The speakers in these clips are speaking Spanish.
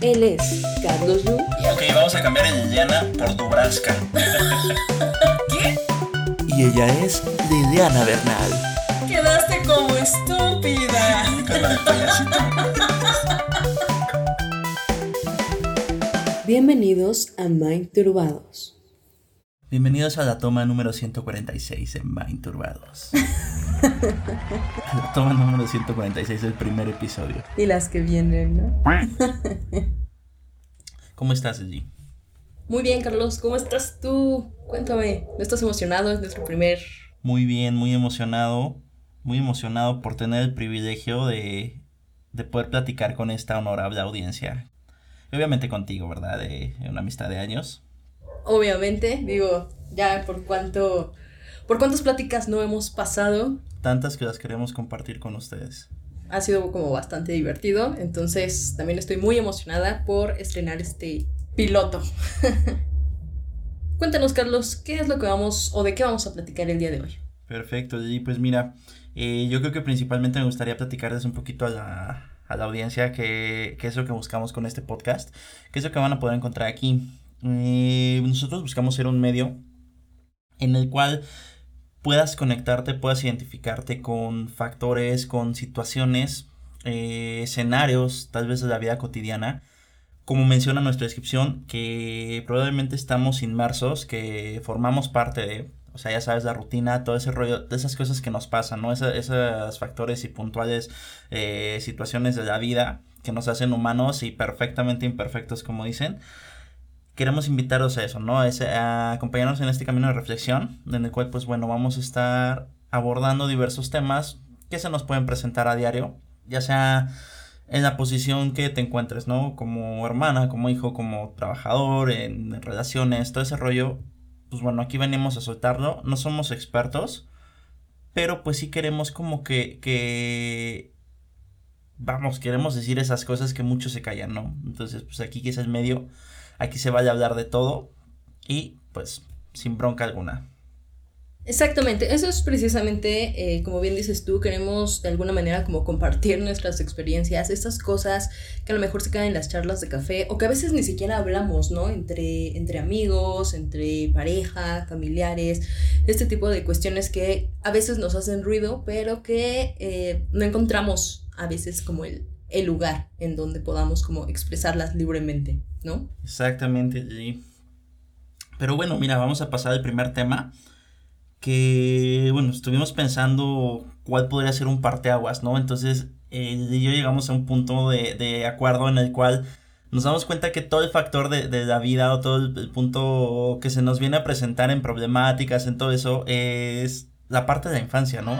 Él es Carlos Yu. Ok, vamos a cambiar el Liliana por Dubraska. ¿Qué? Y ella es Liliana Bernal. Quedaste como estúpida. Bienvenidos a Mind Turbados. Bienvenidos a la toma número 146 en Mind Turbados. La toma número 146 del primer episodio. Y las que vienen, ¿no? ¿Cómo estás, Lili? Muy bien, Carlos. ¿Cómo estás tú? Cuéntame. ¿No estás emocionado? Es nuestro primer... Muy bien, muy emocionado. Muy emocionado por tener el privilegio de, de poder platicar con esta honorable audiencia. Y obviamente contigo, ¿verdad? De, de una amistad de años. Obviamente, digo, ya por cuánto... ¿Por cuántas pláticas no hemos pasado? Tantas que las queremos compartir con ustedes. Ha sido como bastante divertido. Entonces, también estoy muy emocionada por estrenar este piloto. Cuéntanos, Carlos, ¿qué es lo que vamos o de qué vamos a platicar el día de hoy? Perfecto, Lili. Pues mira, eh, yo creo que principalmente me gustaría platicarles un poquito a la, a la audiencia qué qué es lo que buscamos con este podcast, qué es lo que van a poder encontrar aquí. Eh, nosotros buscamos ser un medio en el cual puedas conectarte, puedas identificarte con factores, con situaciones, eh, escenarios, tal vez de la vida cotidiana. Como menciona nuestra descripción, que probablemente estamos inmersos, que formamos parte de, o sea, ya sabes, la rutina, todo ese rollo, de esas cosas que nos pasan, ¿no? Esa- esos factores y puntuales eh, situaciones de la vida que nos hacen humanos y perfectamente imperfectos, como dicen. Queremos invitaros a eso, ¿no? A, acompañarnos en este camino de reflexión, en el cual, pues bueno, vamos a estar abordando diversos temas que se nos pueden presentar a diario, ya sea en la posición que te encuentres, ¿no? Como hermana, como hijo, como trabajador, en relaciones, todo ese rollo. Pues bueno, aquí venimos a soltarlo. No somos expertos, pero pues sí queremos como que, que vamos, queremos decir esas cosas que muchos se callan, ¿no? Entonces, pues aquí el medio, aquí se vaya a hablar de todo y pues sin bronca alguna. Exactamente, eso es precisamente, eh, como bien dices tú, queremos de alguna manera como compartir nuestras experiencias, estas cosas que a lo mejor se quedan en las charlas de café o que a veces ni siquiera hablamos, ¿no? Entre, entre amigos, entre pareja, familiares, este tipo de cuestiones que a veces nos hacen ruido, pero que eh, no encontramos a veces como el, el lugar en donde podamos como expresarlas libremente, ¿no? Exactamente, Gigi. Pero bueno, mira, vamos a pasar al primer tema. Que, bueno, estuvimos pensando cuál podría ser un parteaguas, ¿no? Entonces, él y yo llegamos a un punto de, de acuerdo en el cual nos damos cuenta que todo el factor de, de la vida o todo el, punto que se nos viene a presentar en problemáticas, en todo eso, es la parte de la infancia, ¿no?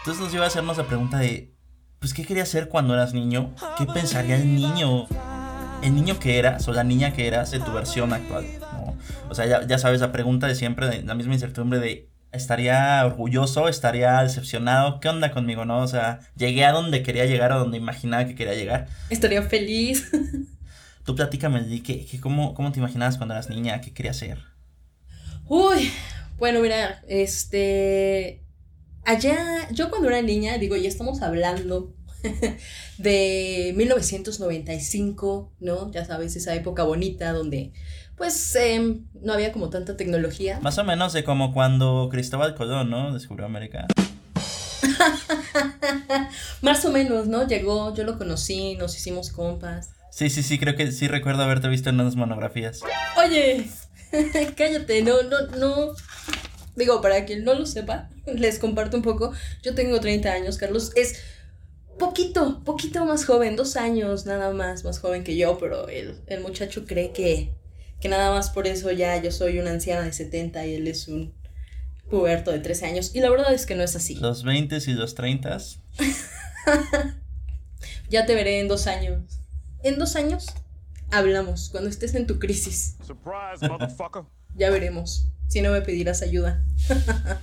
Entonces nos iba a hacernos la pregunta de, pues, ¿qué querías ser cuando eras niño? ¿Qué pensaría el niño? El niño que eras o la niña que eras de tu versión actual, ¿no? O sea, ya, ya sabes la pregunta de siempre, de la misma incertidumbre de estaría orgulloso, estaría decepcionado, ¿qué onda conmigo, no? O sea, llegué a donde quería llegar, a donde imaginaba que quería llegar. Estaría feliz. Tú platícame, Lili, ¿qué, qué, cómo, ¿cómo te imaginabas cuando eras niña? ¿Qué querías ser? Uy, bueno, mira, este. Allá, yo cuando era niña, digo, ya estamos hablando de 1995, ¿no? Ya sabes, esa época bonita donde, pues, em, no había como tanta tecnología. Más o menos de como cuando Cristóbal Colón, ¿no? Descubrió América. Más o menos, ¿no? Llegó, yo lo conocí, nos hicimos compas. Sí, sí, sí, creo que sí recuerdo haberte visto en unas monografías. Oye, cállate, no, no, no. Digo, para quien no lo sepa, les comparto un poco. Yo tengo 30 años, Carlos es poquito, poquito más joven, dos años nada más más joven que yo, pero el, el muchacho cree que, que nada más por eso ya yo soy una anciana de 70 y él es un puberto de 13 años. Y la verdad es que no es así. Los 20 y los 30. Ya te veré en dos años. En dos años hablamos, cuando estés en tu crisis. Surprise, motherfucker. Ya veremos. Si no me pedirás ayuda.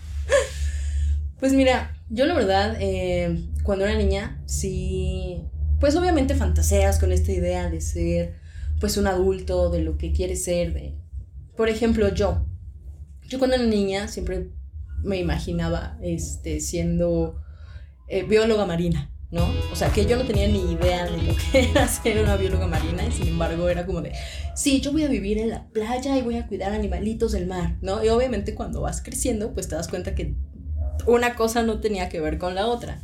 pues mira, yo la verdad, eh, cuando era niña, sí. Pues obviamente fantaseas con esta idea de ser, pues, un adulto, de lo que quieres ser. De... Por ejemplo, yo. Yo cuando era niña siempre me imaginaba este, siendo eh, bióloga marina, ¿no? O sea, que yo no tenía ni idea de lo que era ser una bióloga marina y sin embargo era como de, sí, yo voy a vivir en la playa y voy a cuidar animalitos del mar, ¿no? Y obviamente cuando vas creciendo, pues te das cuenta que una cosa no tenía que ver con la otra.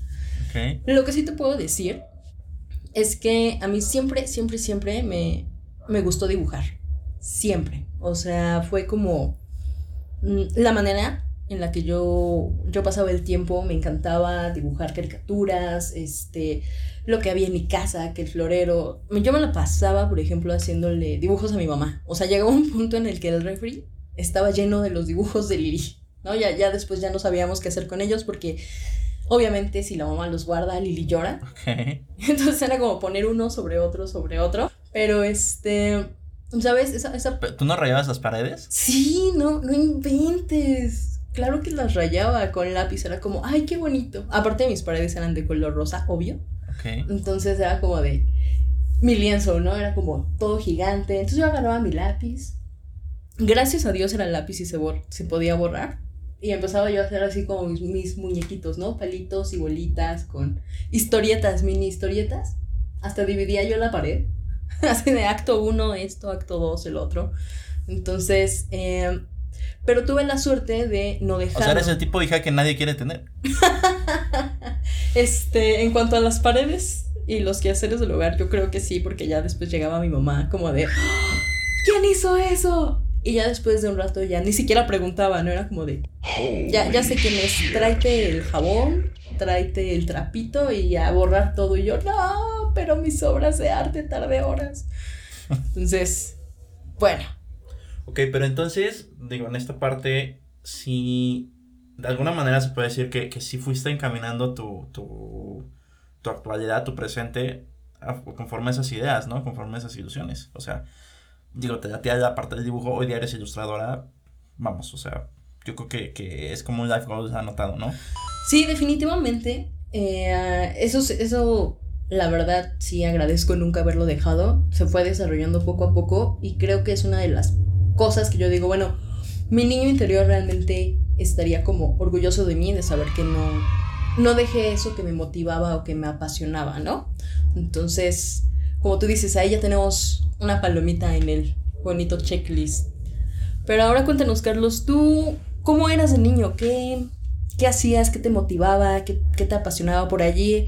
Lo que sí te puedo decir es que a mí siempre, siempre, siempre me, me gustó dibujar. Siempre. O sea, fue como mm, la manera en la que yo, yo pasaba el tiempo, me encantaba dibujar caricaturas, este, lo que había en mi casa, que el florero. Yo me la pasaba, por ejemplo, haciéndole dibujos a mi mamá. O sea, llegó un punto en el que el refri estaba lleno de los dibujos de Lili, ¿no? Ya, ya después ya no sabíamos qué hacer con ellos porque obviamente si la mamá los guarda, Lili llora. Entonces era como poner uno sobre otro, sobre otro. Pero este, ¿sabes? Esa, esa... ¿Tú no rayabas las paredes? Sí, no, no inventes. Claro que las rayaba con lápiz, era como, ay, qué bonito. Aparte mis paredes eran de color rosa, obvio. Entonces era como de mi lienzo, ¿no? Era como todo gigante. Entonces yo agarraba mi lápiz. Gracias a Dios era el lápiz y se, bor se podía borrar. Y empezaba yo a hacer así como mis, mis muñequitos, ¿no? Palitos y bolitas con historietas, mini historietas. Hasta dividía yo la pared. Así de acto uno esto, acto dos el otro. Entonces, eh, pero tuve la suerte de no O dejar. sea, eres el tipo de hija que nadie quiere tener. Este, en cuanto a las paredes y los quehaceres del hogar, yo creo que sí, porque ya después llegaba mi mamá como de, "¡Ah! ¿quién hizo eso? Y ya después de un rato ya ni siquiera preguntaba, no era como de, ya, ya sé quién es, tráete el jabón, tráete el trapito y a borrar todo. Y yo, no, pero mis obras de arte tardé horas. Entonces, bueno, Ok, pero entonces, digo, en esta parte, sí, de alguna manera se puede decir que, que sí fuiste encaminando tu, tu, tu actualidad, tu presente, a- conforme a esas ideas, ¿no? Conforme a esas ilusiones. O sea, digo, te latía la parte del dibujo, hoy día eres ilustradora, vamos, o sea, yo creo que, que es como un life goal anotado, ¿no? Sí, definitivamente. eh, eso, eso, la verdad, sí agradezco nunca haberlo dejado. Se fue desarrollando poco a poco y creo que es una de las cosas que yo digo, bueno, mi niño interior realmente estaría como orgulloso de mí, de saber que no, no dejé eso que me motivaba o que me apasionaba, ¿no? Entonces, como tú dices, ahí ya tenemos una palomita en el bonito checklist. Pero ahora cuéntanos, Carlos, ¿tú cómo eras de niño? ¿Qué, qué hacías? ¿Qué te motivaba? ¿Qué, qué te apasionaba por allí?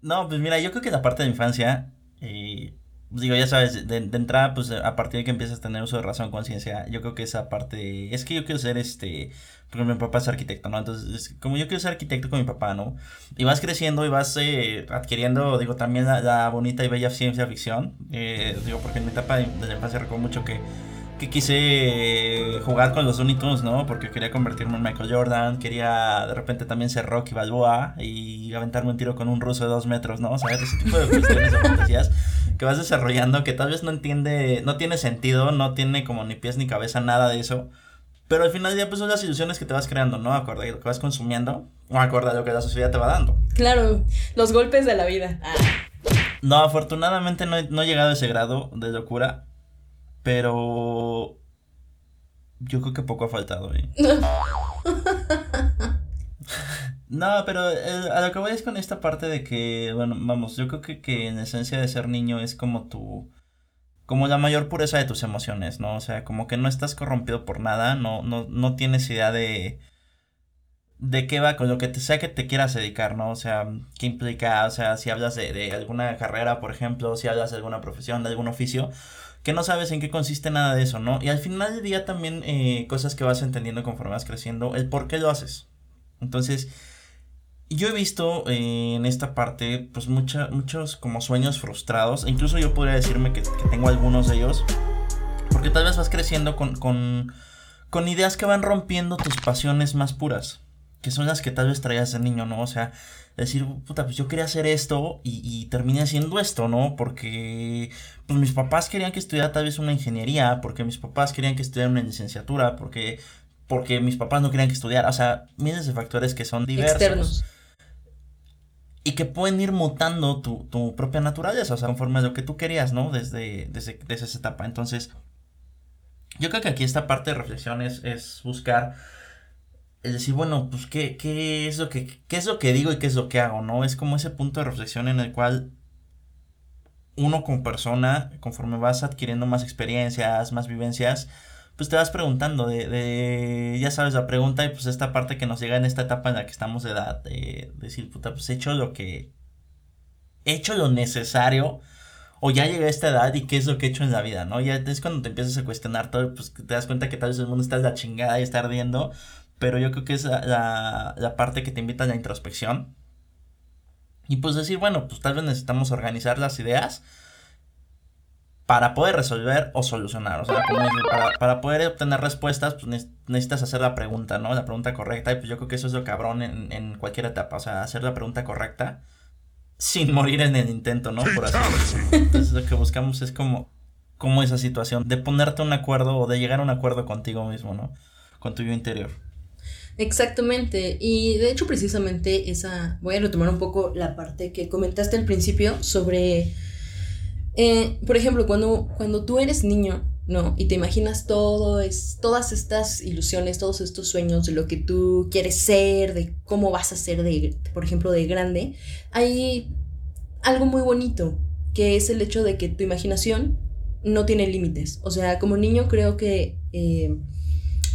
No, pues mira, yo creo que la parte de infancia, eh, digo, ya sabes, de, de entrada, pues a partir de que empiezas a tener uso de razón, conciencia, yo creo que esa parte, es que yo quiero ser este, porque mi papá es arquitecto, ¿no? Entonces, es como yo quiero ser arquitecto con mi papá, ¿no? Y vas creciendo y vas eh, adquiriendo, digo, también la, la bonita y bella ciencia ficción, eh, digo, porque en mi etapa de, de la infancia recuerdo mucho que que quise jugar con los Looney Tunes, ¿no? Porque quería convertirme en Michael Jordan, quería de repente también ser Rocky Balboa y aventarme un tiro con un ruso de dos metros, ¿no? ¿Sabes? Ese tipo de cuestiones o fantasías que vas desarrollando que tal vez no entiende, no tiene sentido, no tiene como ni pies ni cabeza, nada de eso. Pero al final día, pues son las ilusiones que te vas creando, ¿no? Acorde lo que vas consumiendo, o acorde lo que la sociedad te va dando. Claro, los golpes de la vida. Ah, No, afortunadamente no he, no he llegado a ese grado de locura, pero yo creo que poco ha faltado, ¿eh? No, pero eh, a lo que voy es con esta parte de que, bueno, vamos, yo creo que, que en esencia de ser niño es como tu, como la mayor pureza de tus emociones, ¿no? O sea, como que no estás corrompido por nada, no, no, no tienes idea de, de qué va con lo que te, sea que te quieras dedicar, ¿no? O sea, qué implica, o sea, si hablas de, de alguna carrera, por ejemplo, si hablas de alguna profesión, de algún oficio, que no sabes en qué consiste nada de eso, ¿no? Y al final del día también eh, cosas que vas entendiendo conforme vas creciendo, el por qué lo haces. Entonces, yo he visto eh, en esta parte, pues mucha, muchos como sueños frustrados, e incluso yo podría decirme que, que tengo algunos de ellos, porque tal vez vas creciendo con, con, con ideas que van rompiendo tus pasiones más puras, que son las que tal vez traías de niño, ¿no? O sea, decir, puta, pues yo quería hacer esto y, y terminé haciendo esto, ¿no? Porque pues mis papás querían que estudiara tal vez una ingeniería, porque mis papás querían que estudiara una licenciatura, porque, porque mis papás no querían que estudiara, o sea, miles de factores que son diversos. externos. Y que pueden ir mutando tu, tu propia naturaleza, o sea, conforme a lo que tú querías, ¿no? Desde, desde, desde esa etapa. Entonces, yo creo que aquí esta parte de reflexión es, es buscar el decir, bueno, pues, ¿qué, qué, es lo que, ¿qué es lo que digo y qué es lo que hago, no? Es como ese punto de reflexión en el cual uno como persona, conforme vas adquiriendo más experiencias, más vivencias, pues te vas preguntando de, de, ya sabes, la pregunta y pues esta parte que nos llega en esta etapa en la que estamos de edad, de, decir, puta, pues he hecho lo que, he hecho lo necesario, o ya llegué a esta edad y qué es lo que he hecho en la vida, ¿no? Ya es cuando te empiezas a cuestionar todo, pues te das cuenta que tal vez el mundo está en la chingada y está ardiendo, pero yo creo que es la, la, parte que te invita a la introspección. Y pues decir, bueno, pues tal vez necesitamos organizar las ideas para poder resolver o solucionar. O sea, para, para, poder obtener respuestas, pues necesitas hacer la pregunta, ¿no? La pregunta correcta. Y pues yo creo que eso es lo cabrón en, en cualquier etapa. O sea, hacer la pregunta correcta sin morir en el intento, ¿no? Por así Entonces lo que buscamos es como, como esa situación de ponerte un acuerdo o de llegar a un acuerdo contigo mismo, ¿no? Con tu yo interior. Exactamente, y de hecho precisamente esa, voy a retomar un poco la parte que comentaste al principio sobre, eh, por ejemplo, cuando, cuando tú eres niño, ¿no? Y te imaginas todo, es, todas estas ilusiones, todos estos sueños de lo que tú quieres ser, de cómo vas a ser, de, por ejemplo, de grande, hay algo muy bonito, que es el hecho de que tu imaginación no tiene límites. O sea, como niño creo que... Eh,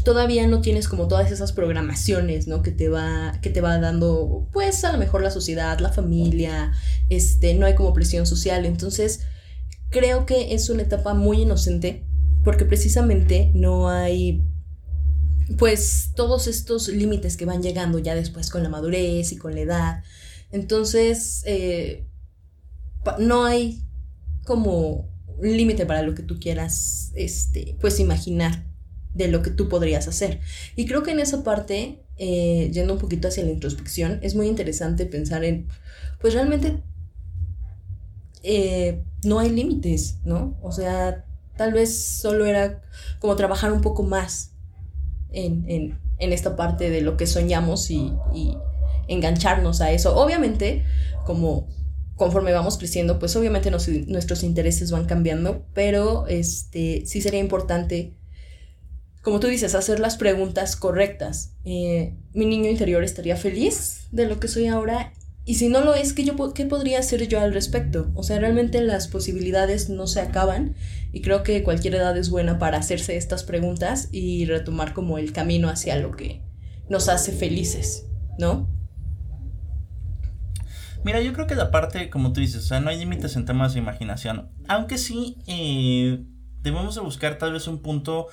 todavía no tienes como todas esas programaciones, ¿no? Que te va, que te va dando, pues a lo mejor la sociedad, la familia, este, no hay como presión social. Entonces, creo que es una etapa muy inocente porque precisamente no hay, pues, todos estos límites que van llegando ya después con la madurez y con la edad. Entonces, eh, no hay como límite para lo que tú quieras, este, pues, imaginar de lo que tú podrías hacer. Y creo que en esa parte, eh, yendo un poquito hacia la introspección, es muy interesante pensar en, pues realmente eh, no hay límites, ¿no? O sea, tal vez solo era como trabajar un poco más en, en, esta parte de lo que soñamos y, y engancharnos a eso. Obviamente, como conforme vamos creciendo, pues obviamente nuestros intereses van cambiando, pero este sí sería importante como tú dices, hacer las preguntas correctas. Eh, mi niño interior estaría feliz de lo que soy ahora y si no lo es, ¿qué, yo, ¿qué podría hacer yo al respecto? O sea, realmente las posibilidades no se acaban y creo que cualquier edad es buena para hacerse estas preguntas y retomar como el camino hacia lo que nos hace felices, ¿no? Mira, yo creo que la parte, como tú dices, o sea, no hay límites en temas de imaginación, aunque sí eh, debemos de buscar tal vez un punto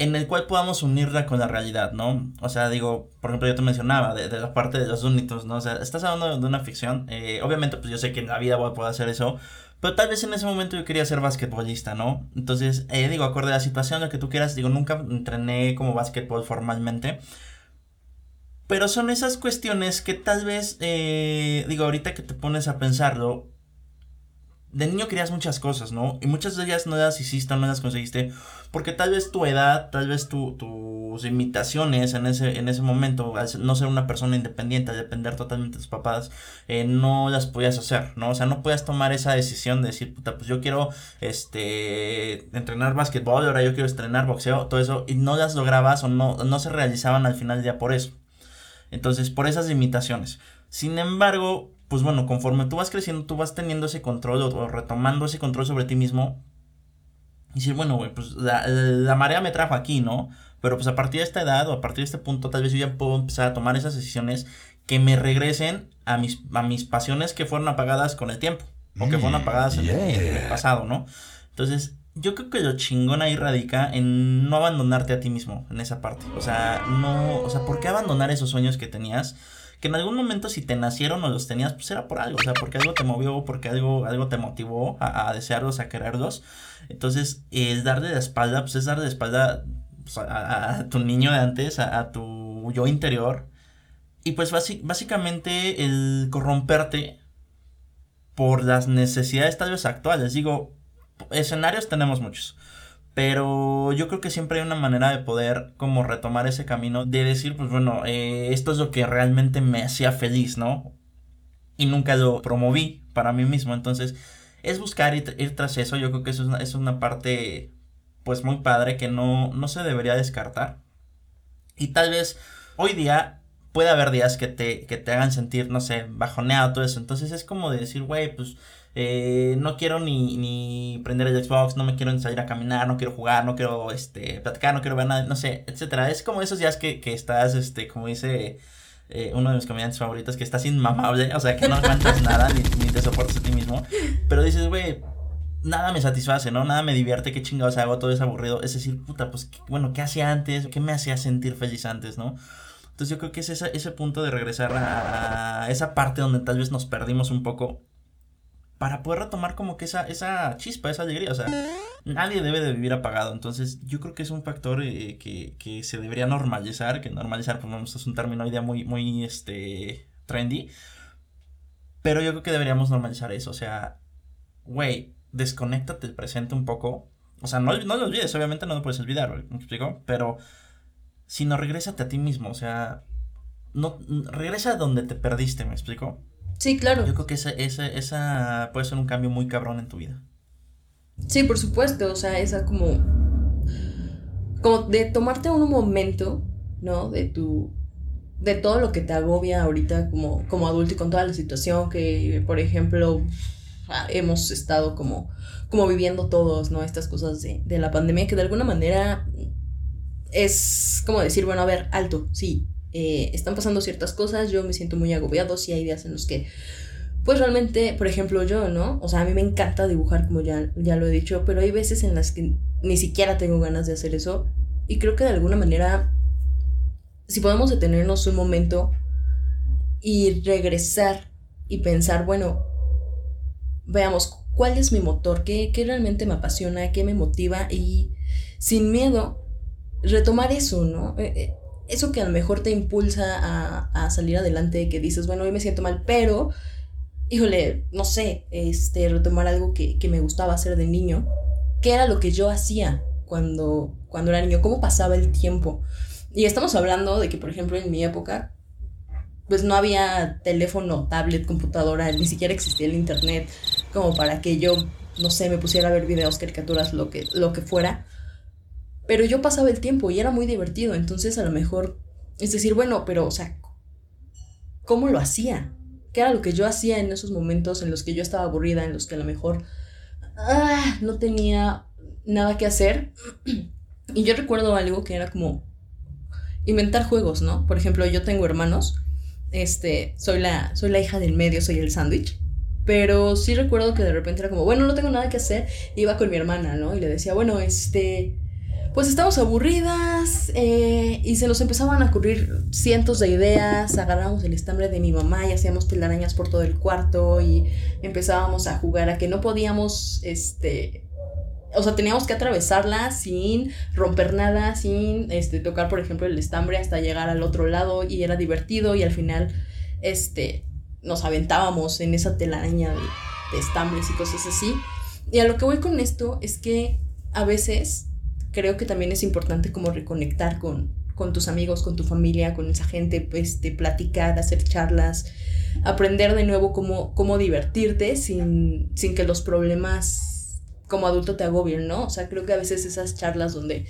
en el cual podamos unirla con la realidad, ¿no? O sea, digo, por ejemplo, yo te mencionaba de, la parte de los únitos, ¿no? O sea, estás hablando de una ficción, eh, obviamente, pues yo sé que en la vida voy a poder hacer eso, pero tal vez en ese momento yo quería ser basquetbolista, ¿no? Entonces, eh, digo, acorde a la situación, lo que tú quieras, digo, nunca entrené como basquetbol formalmente, pero son esas cuestiones que tal vez, eh, digo, ahorita que te pones a pensarlo, de niño querías muchas cosas, ¿no? Y muchas de ellas no las hiciste, no las conseguiste, porque tal vez tu edad, tal vez tu, tus limitaciones en ese, en ese momento, al no ser una persona independiente, al depender totalmente de tus papás, eh, no las podías hacer, ¿no? O sea, no podías tomar esa decisión de decir, puta, pues yo quiero, este, entrenar básquetbol, ahora yo quiero estrenar boxeo, todo eso, y no las lograbas o no, no se realizaban al final del día por eso. Entonces, por esas limitaciones. Sin embargo, pues bueno, conforme tú vas creciendo, tú vas teniendo ese control o, retomando ese control sobre ti mismo. Y decir, bueno, güey, pues la, marea me trajo aquí, ¿no? Pero pues a partir de esta edad o a partir de este punto, tal vez yo ya puedo empezar a tomar esas decisiones que me regresen a mis, a mis pasiones que fueron apagadas con el tiempo. O que fueron apagadas en, el pasado, ¿no? Entonces, yo creo que lo chingón ahí radica en no abandonarte a ti mismo en esa parte. O sea, no, o sea, ¿por qué abandonar esos sueños que tenías? Que en algún momento si te nacieron o los tenías, pues era por algo, o sea, porque algo te movió, porque algo, algo te motivó a, desearlos, a quererlos. Entonces, el darle la espalda, pues es darle la espalda pues, a, tu niño de antes, a, tu yo interior. Y pues básicamente el corromperte por las necesidades tal vez actuales. Digo, escenarios tenemos muchos. Pero yo creo que siempre hay una manera de poder como retomar ese camino, de decir, pues bueno, eh, esto es lo que realmente me hacía feliz, ¿no? Y nunca lo promoví para mí mismo. Entonces, es buscar ir, ir tras eso. Yo creo que eso es una, es una parte, pues muy padre, que no, no se debería descartar. Y tal vez hoy día puede haber días que te, que te hagan sentir, no sé, bajoneado, todo eso. Entonces es como de decir, güey, pues eh, no quiero ni, ni prender el Xbox, no me quiero salir a caminar, no quiero jugar, no quiero este, platicar, no quiero ver nada, no sé, etcétera. Es como esos días que, que estás, este, como dice eh, uno de mis comediantes favoritos, que estás inmamable, o sea, que no aguantas nada, ni, ni te soportas a ti mismo, pero dices, güey, nada me satisface, ¿no? Nada me divierte, qué chingados hago, todo es aburrido. Es decir, puta, pues, bueno, ¿qué hacía antes? ¿Qué me hacía sentir feliz antes, no? Entonces yo creo que es ese, ese punto de regresar a, a esa parte donde tal vez nos perdimos un poco para poder retomar como que esa, esa chispa, esa alegría. O sea, nadie debe de vivir apagado. Entonces, yo creo que es un factor eh, que, que, se debería normalizar. Que normalizar, pues es un término día muy, muy este, trendy. Pero yo creo que deberíamos normalizar eso. O sea, güey, desconéctate el presente un poco. O sea, no, no lo olvides, obviamente no lo puedes olvidar, ¿me explico? Pero, si no, regrésate a ti mismo. O sea, no, regresa a donde te perdiste, ¿me explico? Sí, claro. Yo creo que esa, esa, esa puede ser un cambio muy cabrón en tu vida. Sí, por supuesto, o sea, esa como, como de tomarte un momento, ¿no? De tu, de todo lo que te agobia ahorita como, como adulto y con toda la situación que, por ejemplo, hemos estado como, como viviendo todos, ¿no? Estas cosas de, de la pandemia que de alguna manera es como decir, bueno, a ver, alto, sí, eh, están pasando ciertas cosas, yo me siento muy agobiado, si hay días en los que, pues realmente, por ejemplo, yo, ¿no? O sea, a mí me encanta dibujar, como ya, ya lo he dicho, pero hay veces en las que ni siquiera tengo ganas de hacer eso. Y creo que de alguna manera, si podemos detenernos un momento y regresar y pensar, bueno, veamos, ¿cuál es mi motor? ¿Qué, qué realmente me apasiona? ¿Qué me motiva? Y sin miedo, retomar eso, ¿no? Eh, eh, eso que a lo mejor te impulsa a, a, salir adelante, que dices, bueno, hoy me siento mal, pero, híjole, no sé, este, retomar algo que, que me gustaba hacer de niño, qué era lo que yo hacía cuando, cuando era niño, cómo pasaba el tiempo. Y estamos hablando de que, por ejemplo, en mi época, pues no había teléfono, tablet, computadora, ni siquiera existía el internet como para que yo, no sé, me pusiera a ver videos, caricaturas, lo que, lo que fuera. Pero yo pasaba el tiempo y era muy divertido, entonces a lo mejor es decir, bueno, pero, o sea, ¿cómo lo hacía? ¿Qué era lo que yo hacía en esos momentos en los que yo estaba aburrida, en los que a lo mejor ah, no tenía nada que hacer? Y yo recuerdo algo que era como inventar juegos, ¿no? Por ejemplo, yo tengo hermanos, este, soy la, soy la hija del medio, soy el sándwich. Pero sí recuerdo que de repente era como, bueno, no tengo nada que hacer. Iba con mi hermana, ¿no? Y le decía, bueno, este, pues estábamos aburridas eh, y se nos empezaban a ocurrir cientos de ideas, agarrábamos el estambre de mi mamá y hacíamos telarañas por todo el cuarto y empezábamos a jugar a que no podíamos, este, o sea, teníamos que atravesarla sin romper nada, sin, este, tocar, por ejemplo, el estambre hasta llegar al otro lado y era divertido y al final, este, nos aventábamos en esa telaraña de estambres y cosas así. Y a lo que voy con esto es que a veces creo que también es importante como reconectar con, con tus amigos, con tu familia, con esa gente, de platicar, hacer charlas, aprender de nuevo cómo, cómo divertirte sin, sin que los problemas como adulto te agobien, ¿no? O sea, creo que a veces esas charlas donde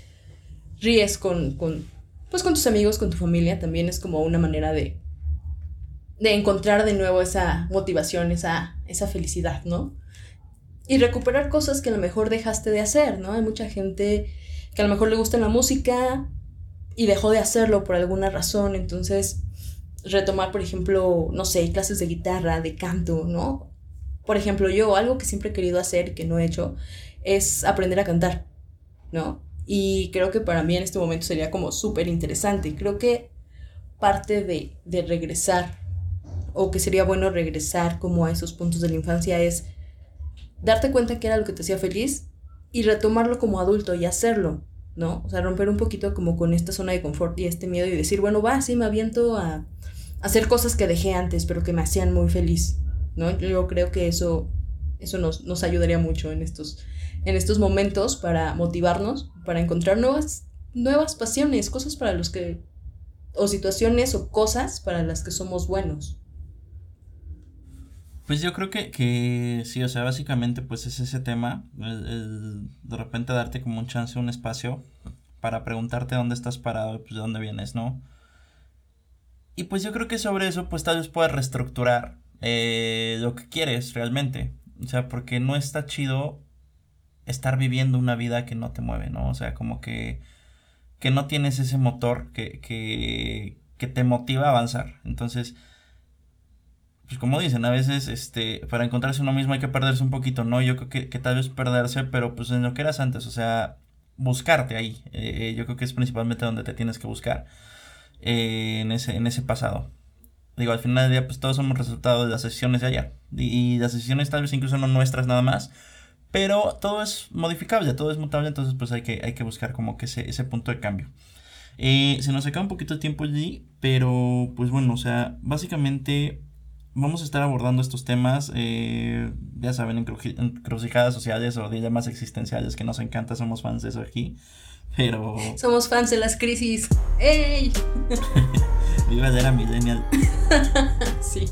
ríes con, con, pues con tus amigos, con tu familia, también es como una manera de, de encontrar de nuevo esa motivación, esa, esa felicidad, ¿no? Y recuperar cosas que a lo mejor dejaste de hacer, ¿no? Hay mucha gente que a lo mejor le gusta la música y dejó de hacerlo por alguna razón, entonces retomar, por ejemplo, no sé, clases de guitarra, de canto, ¿no? Por ejemplo, yo algo que siempre he querido hacer que no he hecho es aprender a cantar, ¿no? Y creo que para mí en este momento sería como súper interesante. Creo que parte de, de regresar, o que sería bueno regresar como a esos puntos de la infancia, es darte cuenta que era lo que te hacía feliz y retomarlo como adulto y hacerlo, ¿no? O sea, romper un poquito como con esta zona de confort y este miedo y decir, bueno, va, sí, me aviento a, hacer cosas que dejé antes, pero que me hacían muy feliz, ¿no? Yo creo que eso, eso nos, nos ayudaría mucho en estos, en estos momentos para motivarnos, para encontrar nuevas, nuevas pasiones, cosas para los que, o situaciones o cosas para las que somos buenos. Pues yo creo que, que sí, o sea, básicamente pues es ese tema, de repente darte como un chance, un espacio para preguntarte dónde estás parado y pues de dónde vienes, ¿no? Y pues yo creo que sobre eso pues tal vez puedas reestructurar eh, lo que quieres realmente. O sea, porque no está chido estar viviendo una vida que no te mueve, ¿no? O sea, como que, que no tienes ese motor que, que, que te motiva a avanzar. Entonces, pues como dicen, a veces este, para encontrarse uno mismo hay que perderse un poquito, ¿no? Yo creo que, tal vez perderse, pero pues en lo que eras antes, o sea, buscarte ahí. Eh, yo creo que es principalmente donde te tienes que buscar eh, en, ese, en ese pasado. Digo, al final del día, pues todos somos resultado de las sesiones de ayer. Y, las sesiones tal vez incluso no nuestras nada más. Pero todo es modificable, todo es mutable, entonces pues hay que, hay que buscar como que ese, ese punto de cambio. Eh, se nos acaba un poquito de tiempo allí, pero pues bueno, o sea, básicamente vamos a estar abordando estos temas, eh, ya saben, en crucijadas sociales o dilemas existenciales que nos encanta, somos fans de eso aquí. Pero. Somos fans de las crisis. ¡Ey! Viva era millennial. sí.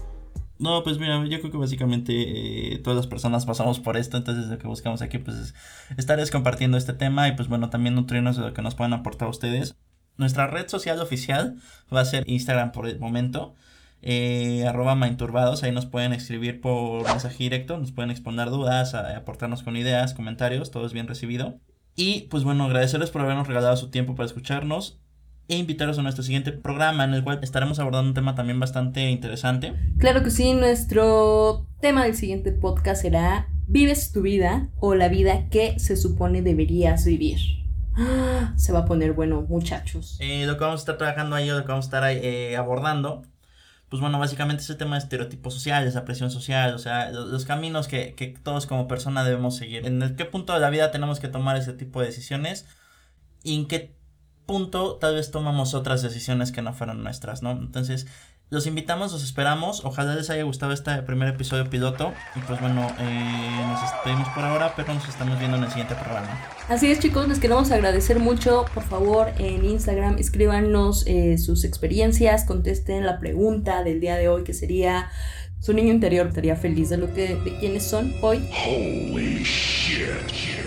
No, pues mira, yo creo que básicamente eh, todas las personas pasamos por esto, entonces lo que buscamos aquí pues es estarles compartiendo este tema y pues bueno, también nutrirnos de lo que nos pueden aportar ustedes. Nuestra red social oficial va a ser Instagram por el momento. Eh, arroba mainturbados, ahí nos pueden escribir por mensaje directo, nos pueden exponer dudas, aportarnos con ideas, comentarios, todo es bien recibido. Y pues bueno, agradecerles por habernos regalado su tiempo para escucharnos e invitaros a nuestro siguiente programa en el cual estaremos abordando un tema también bastante interesante. Claro que sí, nuestro tema del siguiente podcast será ¿Vives tu vida o la vida que se supone deberías vivir? Se va a poner bueno, muchachos. Eh, lo que vamos a estar trabajando ahí, lo que vamos a estar eh, abordando, pues bueno, básicamente ese tema de estereotipos sociales, esa presión social, o sea, los, caminos que, que, todos como persona debemos seguir. En qué punto de la vida tenemos que tomar ese tipo de decisiones y en qué punto tal vez tomamos otras decisiones que no fueron nuestras, ¿no? Entonces, los invitamos, los esperamos. Ojalá les haya gustado este primer episodio piloto. Y pues bueno, eh, nos despedimos por ahora, pero nos estamos viendo en el siguiente programa. Así es, chicos, les queremos agradecer mucho. Por favor, en Instagram escríbanos eh, sus experiencias, contesten la pregunta del día de hoy, que sería: ¿su niño interior estaría feliz de lo que de quiénes son hoy? Holy shit.